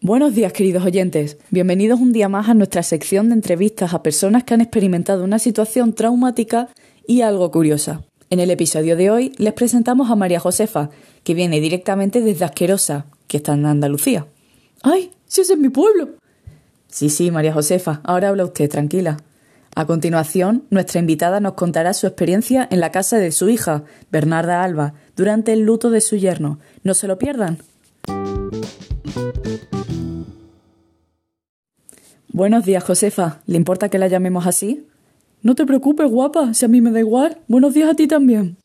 Buenos días, queridos oyentes. Bienvenidos un día más a nuestra sección de entrevistas a personas que han experimentado una situación traumática y algo curiosa. En el episodio de hoy les presentamos a María Josefa, que viene directamente desde Asquerosa, que está en Andalucía. ¡Ay! ¡Si ese es mi pueblo! Sí, sí, María Josefa, ahora habla usted, tranquila. A continuación, nuestra invitada nos contará su experiencia en la casa de su hija, Bernarda Alba, durante el luto de su yerno. No se lo pierdan. Buenos días, Josefa. ¿Le importa que la llamemos así? No te preocupes, guapa, si a mí me da igual. Buenos días a ti también.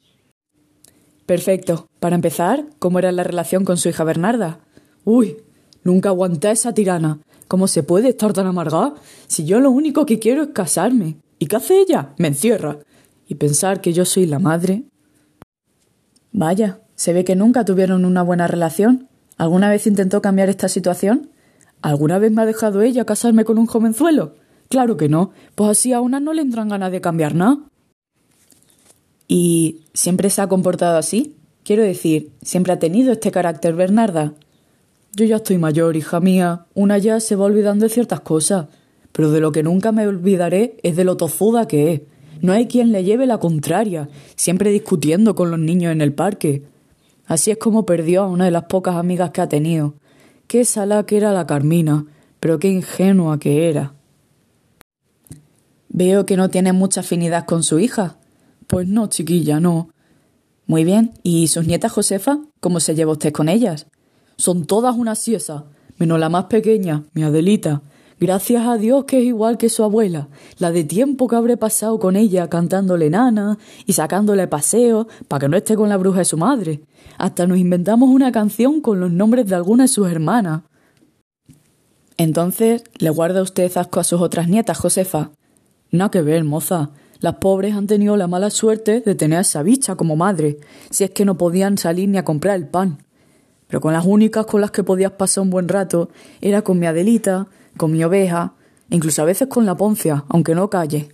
Perfecto. Para empezar, ¿cómo era la relación con su hija Bernarda? Uy, nunca aguanté esa tirana. ¿Cómo se puede estar tan amargada? Si yo lo único que quiero es casarme. ¿Y qué hace ella? Me encierra. Y pensar que yo soy la madre. Vaya, se ve que nunca tuvieron una buena relación. ¿Alguna vez intentó cambiar esta situación? ¿Alguna vez me ha dejado ella casarme con un jovenzuelo? Claro que no, pues así a una no le entran ganas de cambiar nada. ¿Y siempre se ha comportado así? Quiero decir, ¿siempre ha tenido este carácter Bernarda? Yo ya estoy mayor, hija mía. Una ya se va olvidando de ciertas cosas. Pero de lo que nunca me olvidaré es de lo tozuda que es. No hay quien le lleve la contraria, siempre discutiendo con los niños en el parque. Así es como perdió a una de las pocas amigas que ha tenido. Qué sala que era la Carmina, pero qué ingenua que era. Veo que no tiene mucha afinidad con su hija. Pues no, chiquilla, no. Muy bien, ¿y sus nietas Josefa? ¿Cómo se lleva usted con ellas? Son todas una siesa, menos la más pequeña, mi Adelita. Gracias a Dios que es igual que su abuela, la de tiempo que habré pasado con ella cantándole nana y sacándole paseo para que no esté con la bruja de su madre. Hasta nos inventamos una canción con los nombres de algunas de sus hermanas. Entonces, ¿le guarda usted asco a sus otras nietas, Josefa? Nada que ver, moza. Las pobres han tenido la mala suerte de tener a esa bicha como madre, si es que no podían salir ni a comprar el pan. Pero con las únicas con las que podías pasar un buen rato era con mi Adelita, con mi oveja, incluso a veces con la poncia, aunque no calle.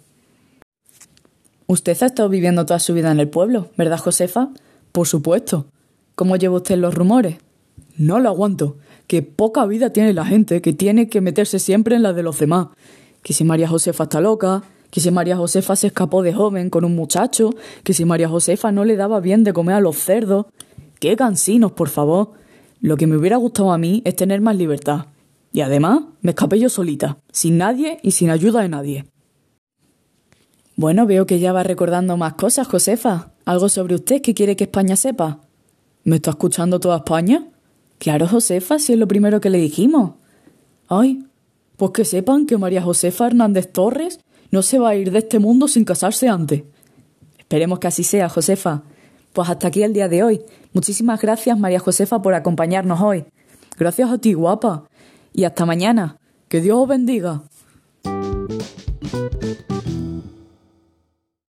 Usted ha estado viviendo toda su vida en el pueblo, ¿verdad, Josefa? Por supuesto. ¿Cómo lleva usted los rumores? No lo aguanto. Que poca vida tiene la gente, que tiene que meterse siempre en la de los demás. Que si María Josefa está loca, que si María Josefa se escapó de joven con un muchacho, que si María Josefa no le daba bien de comer a los cerdos. ¡Qué cansinos, por favor! Lo que me hubiera gustado a mí es tener más libertad. Y además me escapé yo solita, sin nadie y sin ayuda de nadie. Bueno, veo que ya va recordando más cosas, Josefa. ¿Algo sobre usted que quiere que España sepa? ¿Me está escuchando toda España? Claro, Josefa, si es lo primero que le dijimos. Ay, pues que sepan que María Josefa Hernández Torres no se va a ir de este mundo sin casarse antes. Esperemos que así sea, Josefa. Pues hasta aquí el día de hoy. Muchísimas gracias, María Josefa, por acompañarnos hoy. Gracias a ti, guapa y hasta mañana. Que Dios os bendiga.